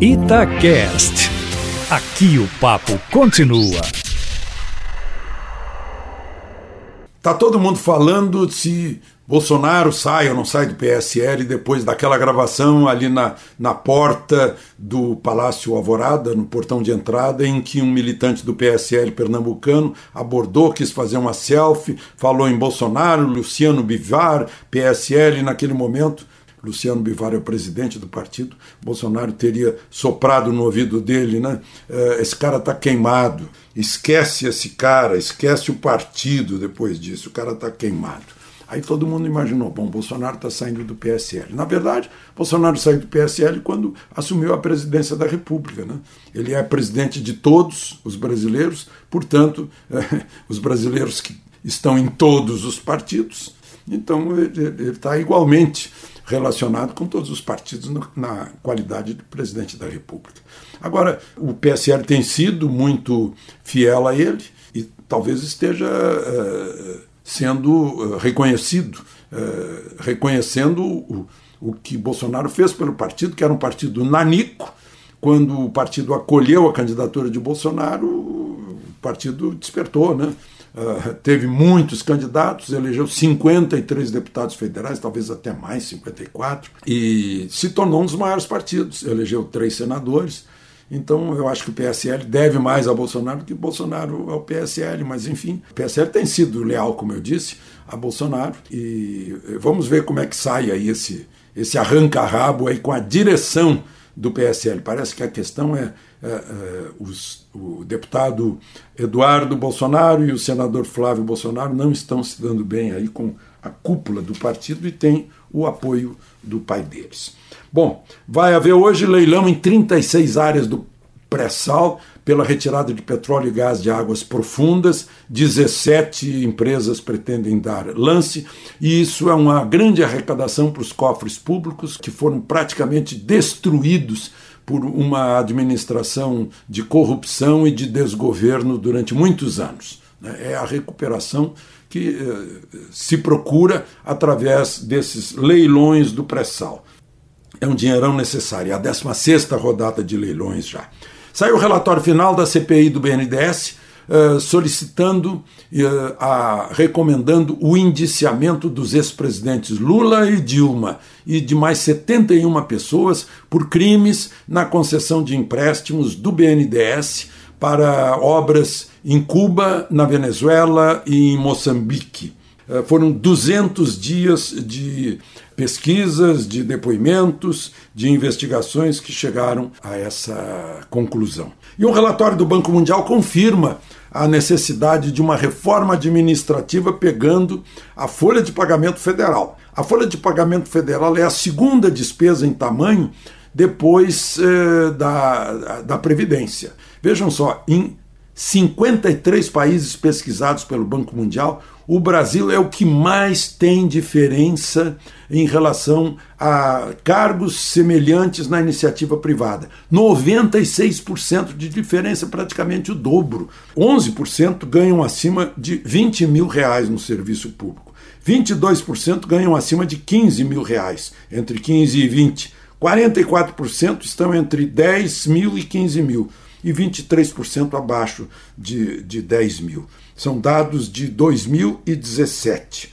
Itacast. Aqui o papo continua. Tá todo mundo falando se Bolsonaro sai ou não sai do PSL depois daquela gravação ali na, na porta do Palácio Alvorada, no portão de entrada, em que um militante do PSL pernambucano abordou, quis fazer uma selfie, falou em Bolsonaro, Luciano Bivar, PSL, naquele momento. Luciano Bivar é o presidente do partido, Bolsonaro teria soprado no ouvido dele, né? Eh, esse cara está queimado, esquece esse cara, esquece o partido depois disso, o cara está queimado. Aí todo mundo imaginou, bom, Bolsonaro está saindo do PSL. Na verdade, Bolsonaro saiu do PSL quando assumiu a presidência da República. Né? Ele é presidente de todos os brasileiros, portanto, é, os brasileiros que estão em todos os partidos, então ele está igualmente relacionado com todos os partidos na qualidade de presidente da República. Agora, o PSL tem sido muito fiel a ele e talvez esteja. É, sendo eh, reconhecido, eh, reconhecendo o, o que Bolsonaro fez pelo partido, que era um partido nanico. Quando o partido acolheu a candidatura de Bolsonaro, o partido despertou, né? Uh, teve muitos candidatos, elegeu 53 deputados federais, talvez até mais, 54, e se tornou um dos maiores partidos. Elegeu três senadores, então eu acho que o PSL deve mais a Bolsonaro do que Bolsonaro ao PSL, mas enfim, o PSL tem sido leal, como eu disse, a Bolsonaro e vamos ver como é que sai aí esse, esse arranca-rabo aí com a direção do PSL. Parece que a questão é, é, é os, o deputado Eduardo Bolsonaro e o senador Flávio Bolsonaro não estão se dando bem aí com a cúpula do partido e tem o apoio do pai deles. Bom, vai haver hoje leilão em 36 áreas do pré-sal pela retirada de petróleo e gás de águas profundas. 17 empresas pretendem dar lance, e isso é uma grande arrecadação para os cofres públicos que foram praticamente destruídos por uma administração de corrupção e de desgoverno durante muitos anos. Né? É a recuperação que eh, se procura através desses leilões do pré-sal. É um dinheirão necessário. É a 16 rodada de leilões já. Saiu o relatório final da CPI do BNDES, uh, solicitando, uh, a, recomendando o indiciamento dos ex-presidentes Lula e Dilma e de mais 71 pessoas por crimes na concessão de empréstimos do BNDES para obras em Cuba, na Venezuela e em Moçambique. Uh, foram 200 dias de pesquisas, de depoimentos, de investigações que chegaram a essa conclusão. E um relatório do Banco Mundial confirma a necessidade de uma reforma administrativa pegando a folha de pagamento federal. A folha de pagamento federal é a segunda despesa em tamanho depois eh, da, da Previdência. Vejam só, em 53 países pesquisados pelo Banco Mundial, o Brasil é o que mais tem diferença em relação a cargos semelhantes na iniciativa privada. 96% de diferença, praticamente o dobro. 11% ganham acima de 20 mil reais no serviço público. 22% ganham acima de 15 mil reais, entre 15 e 20. 44% estão entre 10 mil e 15 mil e 23% abaixo de, de 10 mil. São dados de 2017.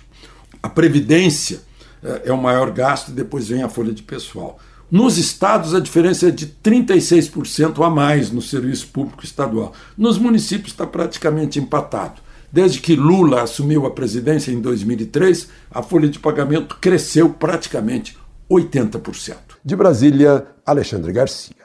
A Previdência é, é o maior gasto e depois vem a folha de pessoal. Nos estados, a diferença é de 36% a mais no serviço público estadual. Nos municípios está praticamente empatado. Desde que Lula assumiu a presidência em 2003, a folha de pagamento cresceu praticamente 80%. De Brasília, Alexandre Garcia.